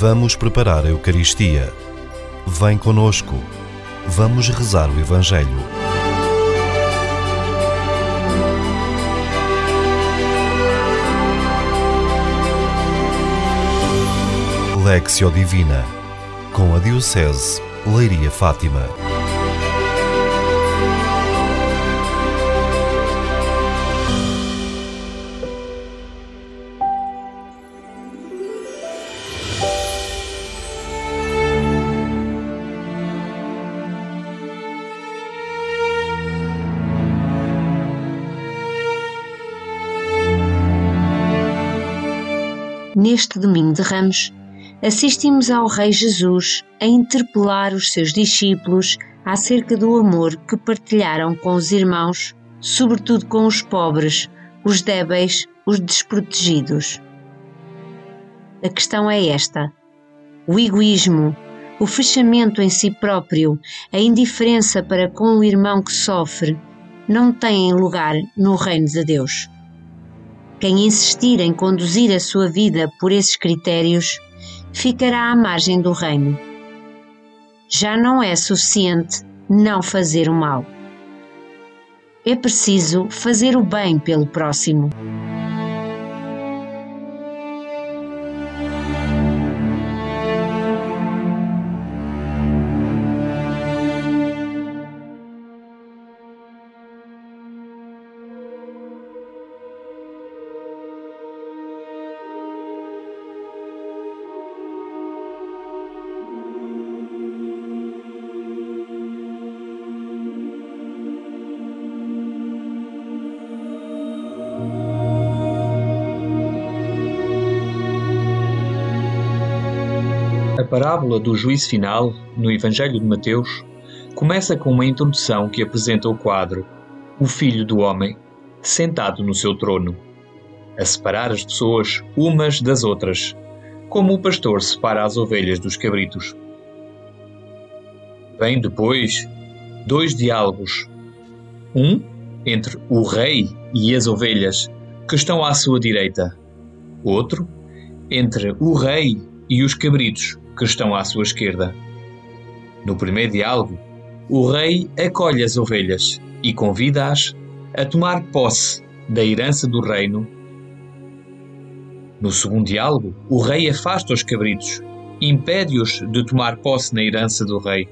Vamos preparar a Eucaristia. Vem conosco. Vamos rezar o Evangelho. Lexio Divina com a Diocese Leiria Fátima. Neste domingo de Ramos, assistimos ao Rei Jesus a interpelar os seus discípulos acerca do amor que partilharam com os irmãos, sobretudo com os pobres, os débeis, os desprotegidos. A questão é esta: o egoísmo, o fechamento em si próprio, a indiferença para com o irmão que sofre, não têm lugar no reino de Deus. Quem insistir em conduzir a sua vida por esses critérios ficará à margem do reino. Já não é suficiente não fazer o mal. É preciso fazer o bem pelo próximo. A parábola do juízo final, no Evangelho de Mateus, começa com uma introdução que apresenta o quadro O Filho do Homem, sentado no seu trono, a separar as pessoas umas das outras, como o pastor separa as ovelhas dos cabritos. Vem depois dois diálogos. Um entre o rei e as ovelhas, que estão à sua direita. Outro entre o rei e os cabritos, que estão à sua esquerda. No primeiro diálogo, o rei acolhe as ovelhas e convida-as a tomar posse da herança do reino. No segundo diálogo, o rei afasta os cabritos, impede-os de tomar posse na herança do rei.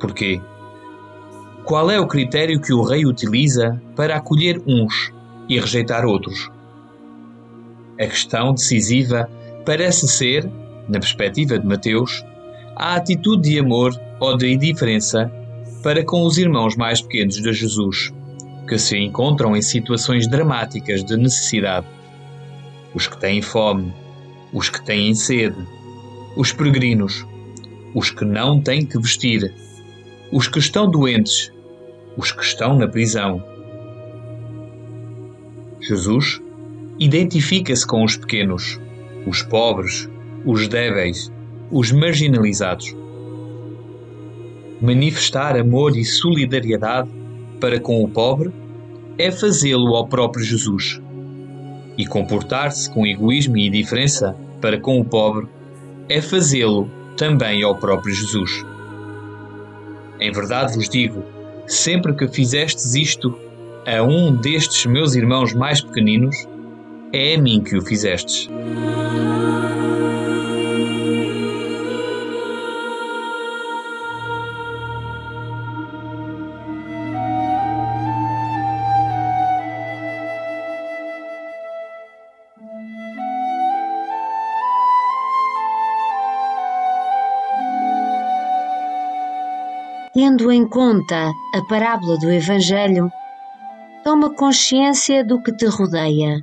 Porquê? Qual é o critério que o rei utiliza para acolher uns e rejeitar outros? A questão decisiva parece ser na perspectiva de Mateus, a atitude de amor ou de indiferença para com os irmãos mais pequenos de Jesus, que se encontram em situações dramáticas de necessidade. Os que têm fome, os que têm sede, os peregrinos, os que não têm que vestir, os que estão doentes, os que estão na prisão. Jesus identifica-se com os pequenos, os pobres, os débeis, os marginalizados. Manifestar amor e solidariedade para com o pobre é fazê-lo ao próprio Jesus. E comportar-se com egoísmo e indiferença para com o pobre é fazê-lo também ao próprio Jesus. Em verdade vos digo: sempre que fizestes isto a um destes meus irmãos mais pequeninos, é a mim que o fizestes. Tendo em conta a parábola do Evangelho, toma consciência do que te rodeia.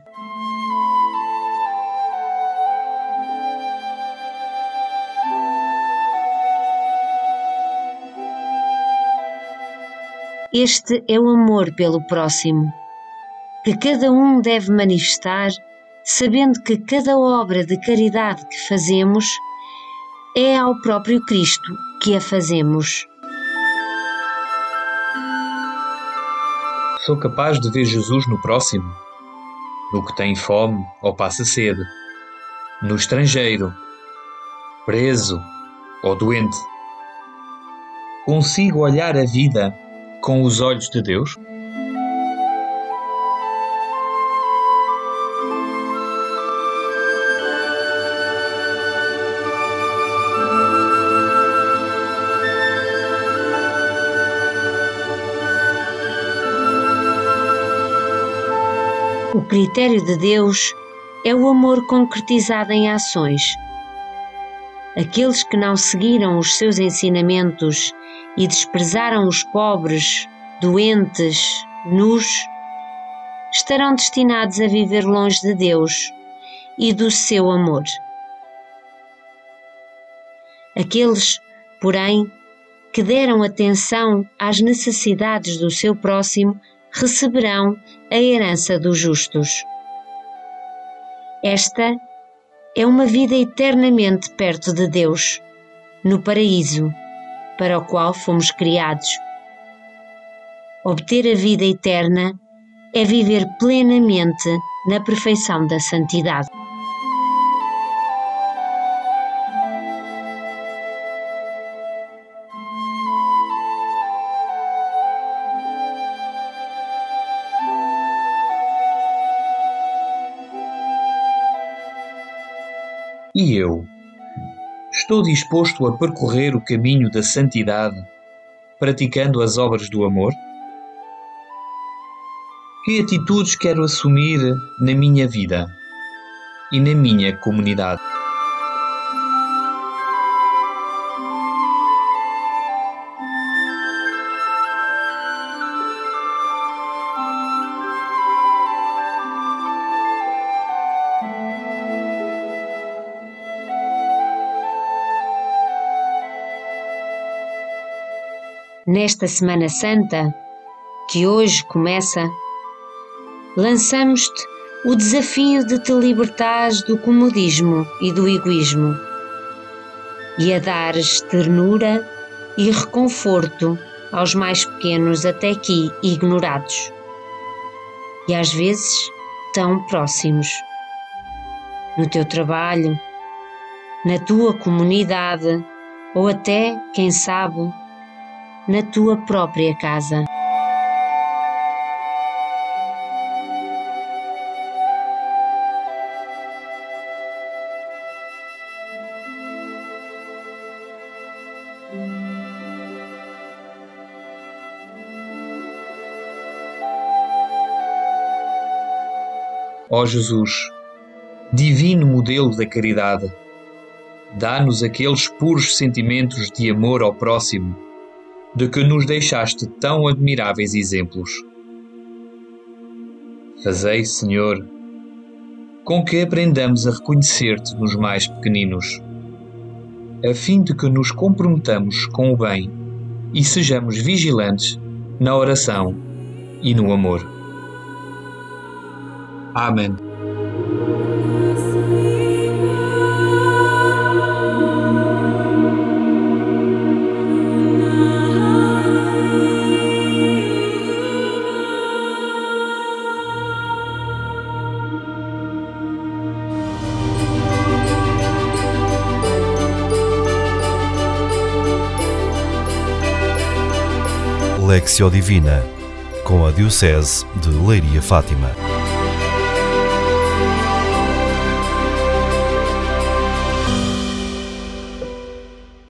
Este é o amor pelo próximo, que cada um deve manifestar, sabendo que cada obra de caridade que fazemos é ao próprio Cristo que a fazemos. Sou capaz de ver Jesus no próximo, no que tem fome ou passa sede, no estrangeiro, preso ou doente. Consigo olhar a vida com os olhos de Deus? Critério de Deus é o amor concretizado em ações. Aqueles que não seguiram os seus ensinamentos e desprezaram os pobres, doentes, nus, estarão destinados a viver longe de Deus e do seu amor. Aqueles, porém, que deram atenção às necessidades do seu próximo receberão a herança dos justos. Esta é uma vida eternamente perto de Deus, no paraíso, para o qual fomos criados. Obter a vida eterna é viver plenamente na perfeição da santidade. E eu? Estou disposto a percorrer o caminho da santidade, praticando as obras do amor? Que atitudes quero assumir na minha vida e na minha comunidade? Nesta Semana Santa, que hoje começa, lançamos-te o desafio de te libertares do comodismo e do egoísmo e a dares ternura e reconforto aos mais pequenos até aqui ignorados e às vezes tão próximos. No teu trabalho, na tua comunidade ou até, quem sabe, na tua própria casa. Ó Jesus, divino modelo da caridade, dá-nos aqueles puros sentimentos de amor ao próximo de que nos deixaste tão admiráveis exemplos. Fazei, Senhor, com que aprendamos a reconhecer-te nos mais pequeninos, a fim de que nos comprometamos com o bem e sejamos vigilantes na oração e no amor. Amém. Lexio Divina, com a Diocese de Leiria Fátima.